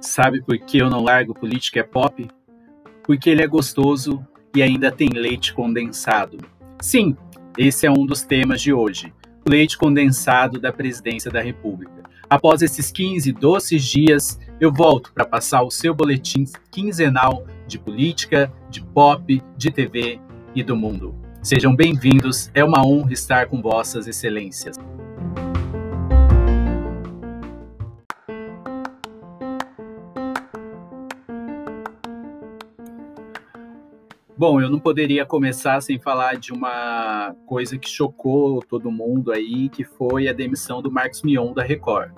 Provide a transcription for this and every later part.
Sabe por que eu não largo política é pop? Porque ele é gostoso e ainda tem leite condensado. Sim, esse é um dos temas de hoje. Leite condensado da presidência da República. Após esses 15 doces dias, eu volto para passar o seu boletim quinzenal de política, de pop, de TV e do mundo. Sejam bem-vindos, é uma honra estar com Vossas Excelências. Bom, eu não poderia começar sem falar de uma coisa que chocou todo mundo aí, que foi a demissão do Marcos Mion da Record.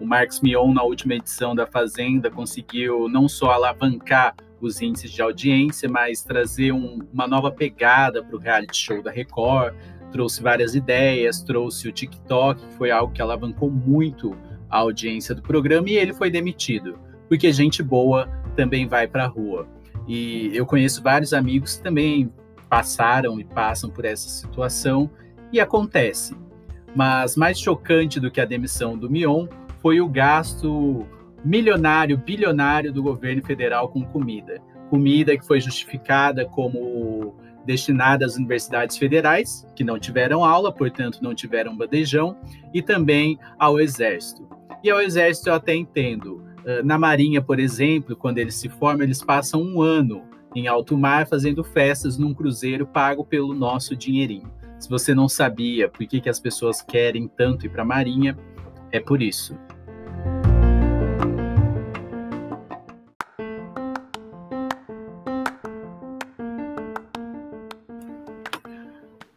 O Marcos Mion, na última edição da Fazenda, conseguiu não só alavancar os índices de audiência, mas trazer um, uma nova pegada para o reality show da Record, trouxe várias ideias, trouxe o TikTok, que foi algo que alavancou muito a audiência do programa, e ele foi demitido, porque gente boa também vai para a rua. E eu conheço vários amigos que também passaram e passam por essa situação e acontece. Mas mais chocante do que a demissão do Mion foi o gasto milionário, bilionário do governo federal com comida. Comida que foi justificada como destinada às universidades federais, que não tiveram aula, portanto não tiveram bandejão, e também ao Exército. E ao Exército eu até entendo, ah, na Marinha, por exemplo, quando eles se formam, eles passam um ano em alto mar fazendo festas num cruzeiro pago pelo nosso dinheirinho. Se você não sabia por que, que as pessoas querem tanto ir para a Marinha, é por isso.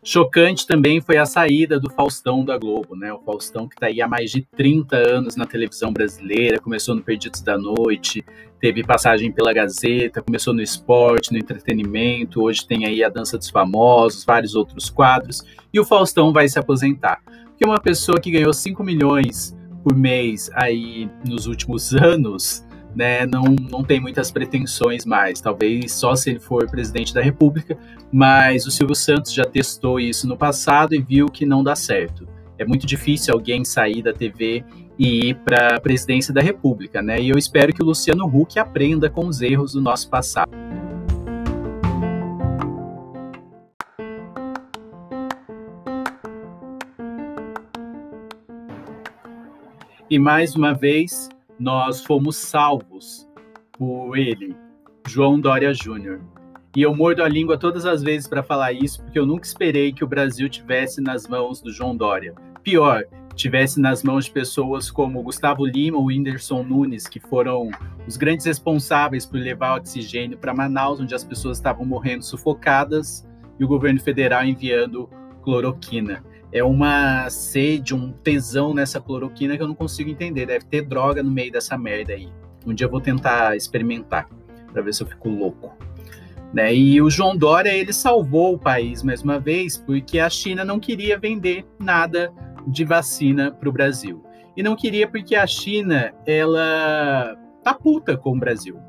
Chocante também foi a saída do Faustão da Globo, né? O Faustão que está aí há mais de 30 anos na televisão brasileira, começou no Perdidos da Noite, teve passagem pela Gazeta, começou no esporte, no entretenimento, hoje tem aí a Dança dos Famosos, vários outros quadros, e o Faustão vai se aposentar. Porque uma pessoa que ganhou 5 milhões por mês aí nos últimos anos, né, não, não tem muitas pretensões mais, talvez só se ele for presidente da República, mas o Silvio Santos já testou isso no passado e viu que não dá certo. É muito difícil alguém sair da TV e ir para a presidência da República, né? E eu espero que o Luciano Huck aprenda com os erros do nosso passado. E mais uma vez, nós fomos salvos por ele, João Dória Júnior. E eu mordo a língua todas as vezes para falar isso, porque eu nunca esperei que o Brasil tivesse nas mãos do João Dória. Pior, tivesse nas mãos de pessoas como Gustavo Lima ou Whindersson Nunes, que foram os grandes responsáveis por levar oxigênio para Manaus, onde as pessoas estavam morrendo sufocadas, e o governo federal enviando cloroquina é uma sede, um tesão nessa cloroquina que eu não consigo entender. Deve ter droga no meio dessa merda aí. Um dia eu vou tentar experimentar para ver se eu fico louco. Né? E o João Dória ele salvou o país mais uma vez porque a China não queria vender nada de vacina para o Brasil e não queria porque a China ela tá puta com o Brasil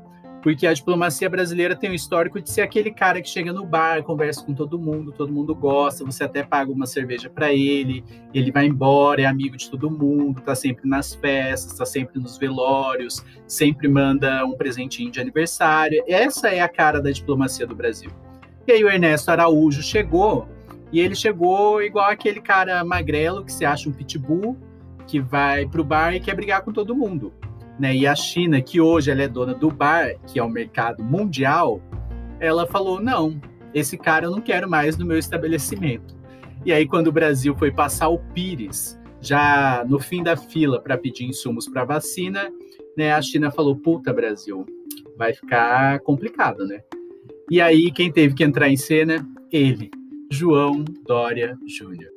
porque a diplomacia brasileira tem um histórico de ser aquele cara que chega no bar, conversa com todo mundo, todo mundo gosta, você até paga uma cerveja para ele, ele vai embora, é amigo de todo mundo, tá sempre nas festas, tá sempre nos velórios, sempre manda um presentinho de aniversário. Essa é a cara da diplomacia do Brasil. E aí o Ernesto Araújo chegou, e ele chegou igual aquele cara magrelo que se acha um pitbull, que vai pro bar e quer brigar com todo mundo. Né? E a China, que hoje ela é dona do bar, que é o mercado mundial, ela falou: não, esse cara eu não quero mais no meu estabelecimento. E aí, quando o Brasil foi passar o Pires, já no fim da fila para pedir insumos para vacina, né, a China falou: puta, Brasil, vai ficar complicado, né? E aí, quem teve que entrar em cena? Ele, João Dória Júnior.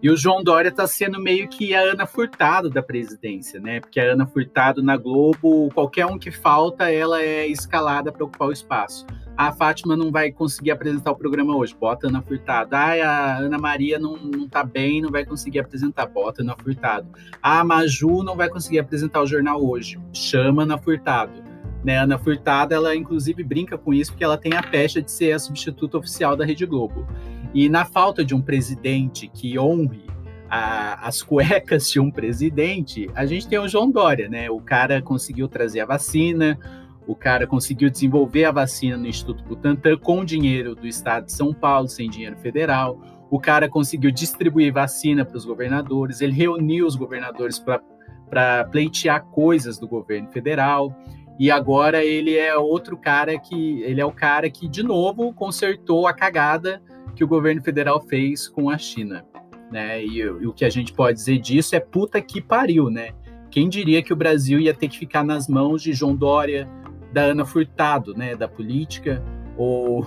E o João Dória está sendo meio que a Ana Furtado da presidência, né? Porque a Ana Furtado na Globo, qualquer um que falta, ela é escalada para ocupar o espaço. a Fátima não vai conseguir apresentar o programa hoje, bota a Ana Furtado. Ah, a Ana Maria não, não tá bem, não vai conseguir apresentar, bota a Ana Furtado. A Maju não vai conseguir apresentar o jornal hoje, chama a Ana Furtado. Né, Ana Furtado, ela inclusive brinca com isso porque ela tem a pecha de ser a substituta oficial da Rede Globo. E na falta de um presidente que honre a, as cuecas de um presidente, a gente tem o João Dória, né? O cara conseguiu trazer a vacina, o cara conseguiu desenvolver a vacina no Instituto Butantan com dinheiro do estado de São Paulo, sem dinheiro federal. O cara conseguiu distribuir vacina para os governadores, ele reuniu os governadores para pleitear coisas do governo federal. E agora ele é outro cara que ele é o cara que de novo consertou a cagada que o governo federal fez com a China né? E, e, o que a gente pode dizer disso é puta que pariu, né? Quem diria que o Brasil ia ter que ficar nas mãos de João Dória, da Ana Furtado, né? Da política, ou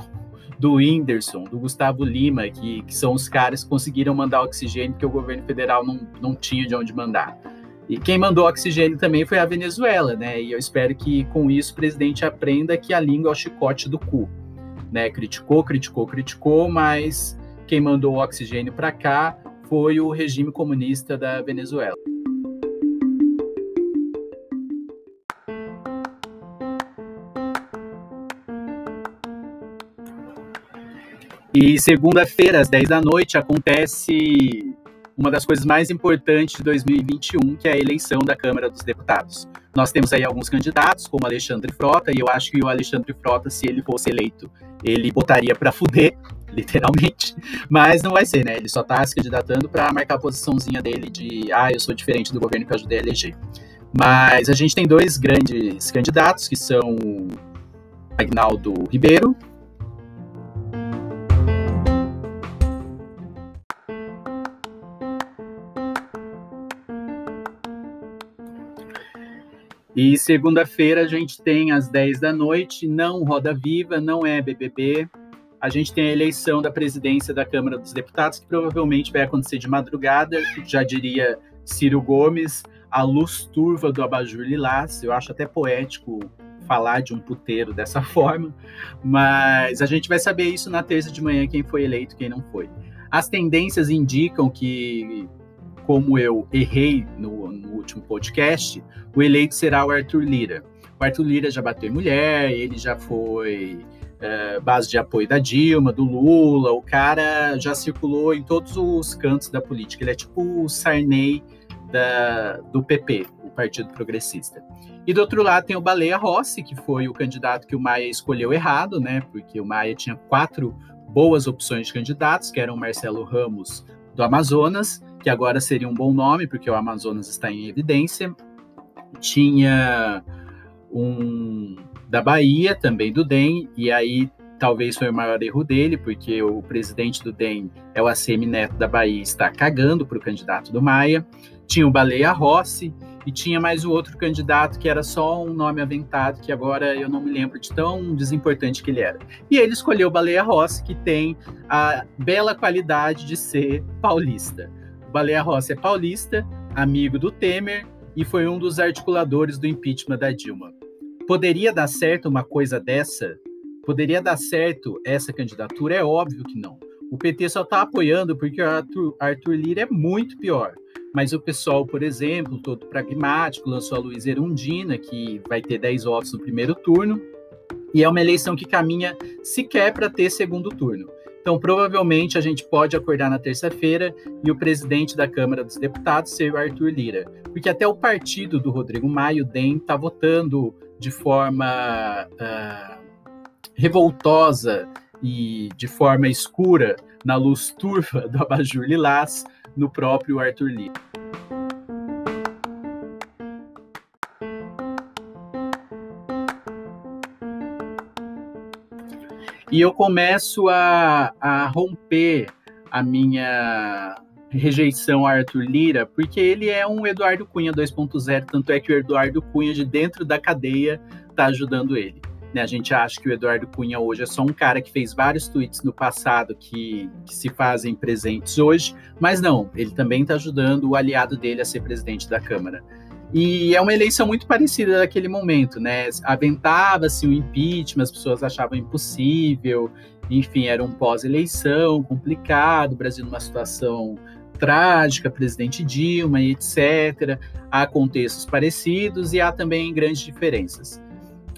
do Whindersson, do Gustavo Lima, que, que são os caras que conseguiram mandar oxigênio que o governo federal não, não tinha de onde mandar. E quem mandou oxigênio também foi a Venezuela, né? E eu espero que com isso o presidente aprenda que a língua é o chicote do cu. Né? Criticou, criticou, criticou, mas quem mandou o oxigênio para cá foi o regime comunista da Venezuela. E segunda-feira, às 10 da noite, acontece uma das coisas mais importantes de 2021, que é a eleição da Câmara dos Deputados. Nós temos aí alguns candidatos, como Alexandre Frota, e eu acho que o Alexandre Frota, se ele fosse eleito, ele botaria para fuder literalmente. Mas não vai ser, né? Ele só tá se candidatando para marcar a posiçãozinha dele de ah, eu sou diferente do governo que eu ajudei a eleger. Mas a gente tem dois grandes candidatos, que são Agnaldo Ribeiro. E segunda-feira a gente tem às 10 da noite, não Roda Viva, não é BBB, a gente tem a eleição da presidência da Câmara dos Deputados, que provavelmente vai acontecer de madrugada, já diria Ciro Gomes, a luz turva do abajur lilás. Eu acho até poético falar de um puteiro dessa forma, mas a gente vai saber isso na terça de manhã, quem foi eleito, quem não foi. As tendências indicam que, como eu errei no, último podcast, o eleito será o Arthur Lira. O Arthur Lira já bateu em mulher, ele já foi é, base de apoio da Dilma, do Lula, o cara já circulou em todos os cantos da política. Ele é tipo o Sarney da, do PP, o Partido Progressista. E do outro lado tem o Baleia Rossi, que foi o candidato que o Maia escolheu errado, né? Porque o Maia tinha quatro boas opções de candidatos, que eram Marcelo Ramos do Amazonas, que agora seria um bom nome, porque o Amazonas está em evidência. Tinha um da Bahia, também do DEM, e aí talvez foi o maior erro dele, porque o presidente do DEM é o ACM Neto da Bahia, está cagando para o candidato do Maia. Tinha o Baleia Rossi, e tinha mais o outro candidato que era só um nome aventado, que agora eu não me lembro de tão desimportante que ele era. E ele escolheu o Baleia Rossi, que tem a bela qualidade de ser paulista. Baleia Rossi é paulista, amigo do Temer, e foi um dos articuladores do impeachment da Dilma. Poderia dar certo uma coisa dessa? Poderia dar certo essa candidatura? É óbvio que não. O PT só está apoiando porque o Arthur, Arthur Lira é muito pior. Mas o pessoal, por exemplo, todo pragmático, lançou a Luiz Erundina, que vai ter 10 votos no primeiro turno, e é uma eleição que caminha sequer para ter segundo turno. Então, provavelmente, a gente pode acordar na terça-feira e o presidente da Câmara dos Deputados ser o Arthur Lira. Porque até o partido do Rodrigo Maia, o DEM, está votando de forma uh, revoltosa e de forma escura na luz turva do abajur lilás no próprio Arthur Lee. E eu começo a, a romper a minha rejeição a Arthur Lira, porque ele é um Eduardo Cunha 2.0, tanto é que o Eduardo Cunha de dentro da cadeia está ajudando ele. Né? A gente acha que o Eduardo Cunha hoje é só um cara que fez vários tweets no passado que, que se fazem presentes hoje, mas não, ele também está ajudando o aliado dele a ser presidente da Câmara. E é uma eleição muito parecida daquele momento, né? Aventava-se o impeachment, as pessoas achavam impossível, enfim, era um pós-eleição complicado, o Brasil numa situação trágica, presidente Dilma e etc. Há contextos parecidos e há também grandes diferenças.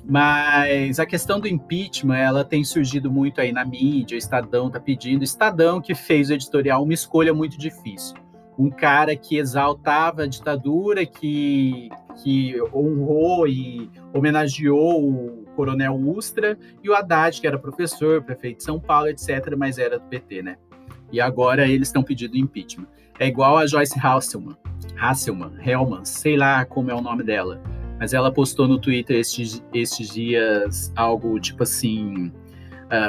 Mas a questão do impeachment, ela tem surgido muito aí na mídia, o Estadão está pedindo, Estadão que fez o editorial uma escolha muito difícil um cara que exaltava a ditadura, que, que honrou e homenageou o coronel Ustra, e o Haddad, que era professor, prefeito de São Paulo, etc., mas era do PT, né? E agora eles estão pedindo impeachment. É igual a Joyce Hasselman, Hasselman, Hellman, sei lá como é o nome dela, mas ela postou no Twitter estes, estes dias algo tipo assim.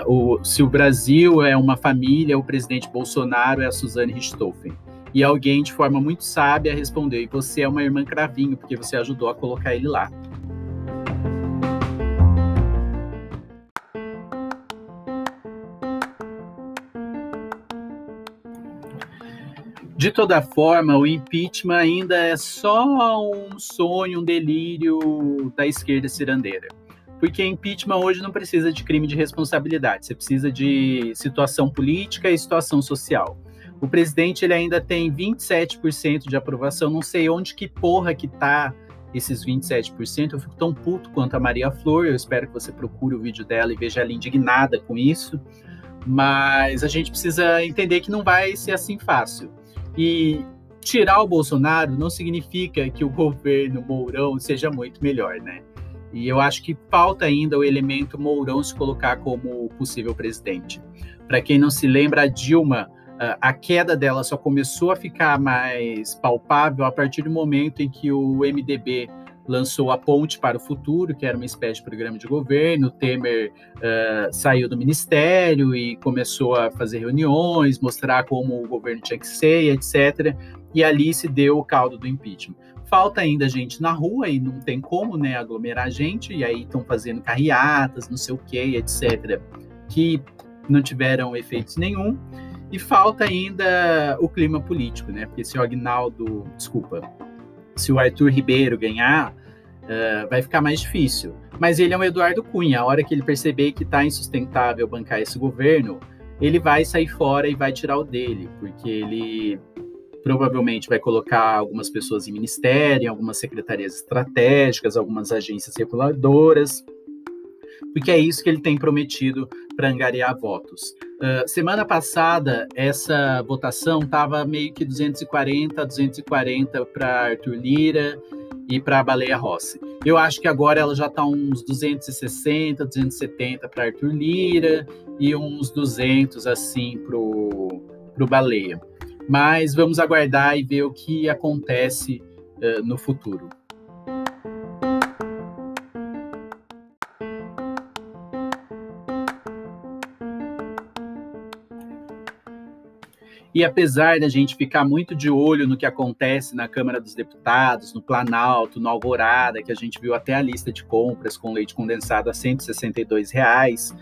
Uh, o, se o Brasil é uma família, o presidente Bolsonaro é a Suzane Richthofen. E alguém, de forma muito sábia, respondeu: E você é uma irmã cravinho, porque você ajudou a colocar ele lá. De toda forma, o impeachment ainda é só um sonho, um delírio da esquerda cirandeira. Porque impeachment hoje não precisa de crime de responsabilidade, você precisa de situação política e situação social. O presidente ele ainda tem 27% de aprovação. Não sei onde que porra que tá esses 27%. Eu fico tão puto quanto a Maria Flor. Eu espero que você procure o vídeo dela e veja ela indignada com isso. Mas a gente precisa entender que não vai ser assim fácil. E tirar o Bolsonaro não significa que o governo Mourão seja muito melhor, né? E eu acho que falta ainda o elemento Mourão se colocar como possível presidente. Para quem não se lembra, a Dilma a queda dela só começou a ficar mais palpável a partir do momento em que o MDB lançou a Ponte para o Futuro, que era uma espécie de programa de governo. Temer uh, saiu do ministério e começou a fazer reuniões, mostrar como o governo tinha que ser, etc. E ali se deu o caldo do impeachment. Falta ainda gente na rua e não tem como né, aglomerar gente, e aí estão fazendo carreatas, não sei o que, etc., que não tiveram efeitos nenhum. E falta ainda o clima político, né? Porque se o Agnaldo, desculpa, se o Arthur Ribeiro ganhar, uh, vai ficar mais difícil. Mas ele é um Eduardo Cunha. A hora que ele perceber que está insustentável bancar esse governo, ele vai sair fora e vai tirar o dele, porque ele provavelmente vai colocar algumas pessoas em ministério, em algumas secretarias estratégicas, algumas agências reguladoras, porque é isso que ele tem prometido para angariar votos. Uh, semana passada, essa votação estava meio que 240, 240 para Arthur Lira e para Baleia Rossi. Eu acho que agora ela já está uns 260, 270 para Arthur Lira e uns 200 assim para o Baleia. Mas vamos aguardar e ver o que acontece uh, no futuro. E apesar da gente ficar muito de olho no que acontece na Câmara dos Deputados, no Planalto, no Alvorada, que a gente viu até a lista de compras com leite condensado a 162 reais,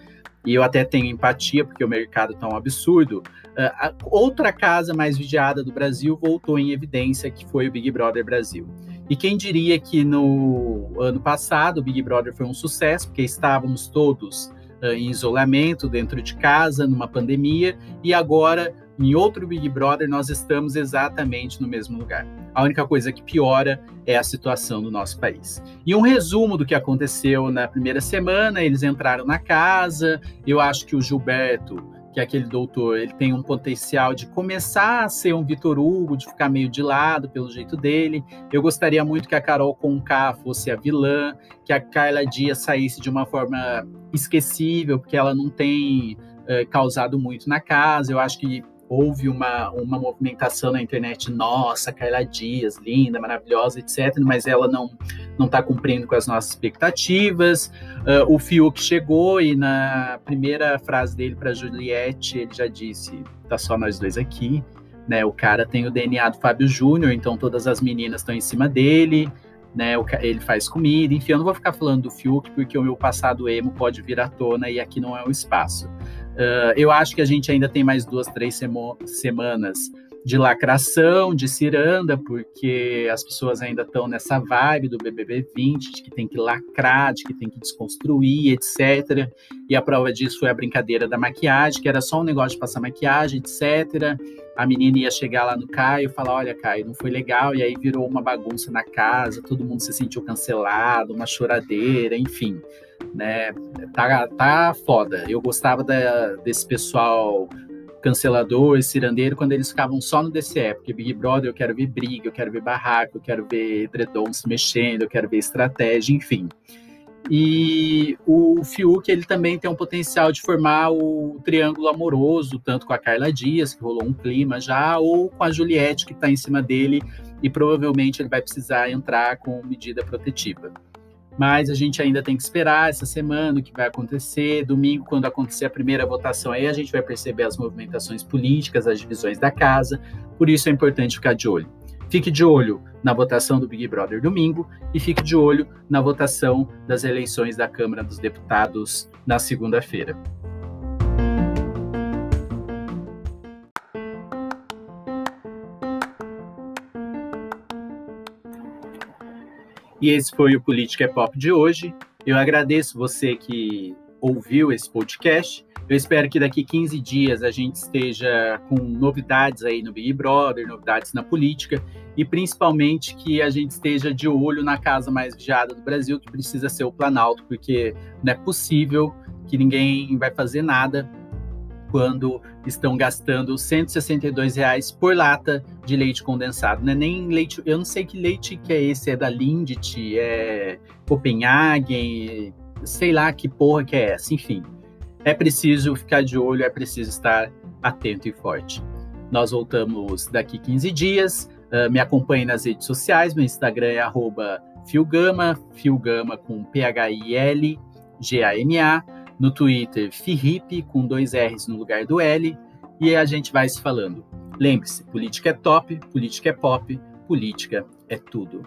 e eu até tenho empatia, porque o mercado está um absurdo. Uh, outra casa mais vigiada do Brasil voltou em evidência, que foi o Big Brother Brasil. E quem diria que no ano passado o Big Brother foi um sucesso, porque estávamos todos uh, em isolamento, dentro de casa, numa pandemia, e agora em outro Big Brother, nós estamos exatamente no mesmo lugar. A única coisa que piora é a situação do nosso país. E um resumo do que aconteceu na primeira semana: eles entraram na casa. Eu acho que o Gilberto, que é aquele doutor, ele tem um potencial de começar a ser um Vitor Hugo, de ficar meio de lado pelo jeito dele. Eu gostaria muito que a Carol Conká fosse a vilã, que a Carla Dias saísse de uma forma esquecível, porque ela não tem uh, causado muito na casa. Eu acho que houve uma, uma movimentação na internet, nossa, Carla Dias, linda, maravilhosa, etc., mas ela não não está cumprindo com as nossas expectativas. Uh, o Fiuk chegou e na primeira frase dele para Juliette, ele já disse: tá só nós dois aqui. Né, o cara tem o DNA do Fábio Júnior, então todas as meninas estão em cima dele, né? Ele faz comida, enfim, eu não vou ficar falando do Fiuk, porque o meu passado emo pode vir à tona e aqui não é o espaço. Uh, eu acho que a gente ainda tem mais duas, três semanas de lacração, de ciranda, porque as pessoas ainda estão nessa vibe do BBB 20, de que tem que lacrar, de que tem que desconstruir, etc. E a prova disso foi a brincadeira da maquiagem, que era só um negócio de passar maquiagem, etc. A menina ia chegar lá no Caio e falar: Olha, Caio, não foi legal, e aí virou uma bagunça na casa, todo mundo se sentiu cancelado, uma choradeira, enfim. Né? Tá, tá foda. Eu gostava da, desse pessoal cancelador, cirandeiro, quando eles ficavam só no DCE, porque Big Brother eu quero ver briga, eu quero ver barraco, eu quero ver edredom se mexendo, eu quero ver estratégia, enfim. E o Fiuk, ele também tem um potencial de formar o triângulo amoroso, tanto com a Carla Dias, que rolou um clima já, ou com a Juliette, que está em cima dele, e provavelmente ele vai precisar entrar com medida protetiva mas a gente ainda tem que esperar essa semana o que vai acontecer. Domingo, quando acontecer a primeira votação, aí a gente vai perceber as movimentações políticas, as divisões da casa. Por isso é importante ficar de olho. Fique de olho na votação do Big Brother domingo e fique de olho na votação das eleições da Câmara dos Deputados na segunda-feira. E esse foi o Política é Pop de hoje. Eu agradeço você que ouviu esse podcast. Eu espero que daqui 15 dias a gente esteja com novidades aí no Big Brother, novidades na política e principalmente que a gente esteja de olho na casa mais vigiada do Brasil, que precisa ser o Planalto, porque não é possível que ninguém vai fazer nada quando estão gastando 162 reais por lata de leite condensado. Não é nem leite, eu não sei que leite que é esse, é da Lindt, é Copenhagen, sei lá que porra que é essa, enfim. É preciso ficar de olho, é preciso estar atento e forte. Nós voltamos daqui 15 dias. Uh, me acompanhe nas redes sociais, meu Instagram é arroba Filgama, Filgama com P-H-I-L-G-A-M-A no Twitter Fihip, com dois R's no lugar do L, e a gente vai se falando. Lembre-se, política é top, política é pop, política é tudo.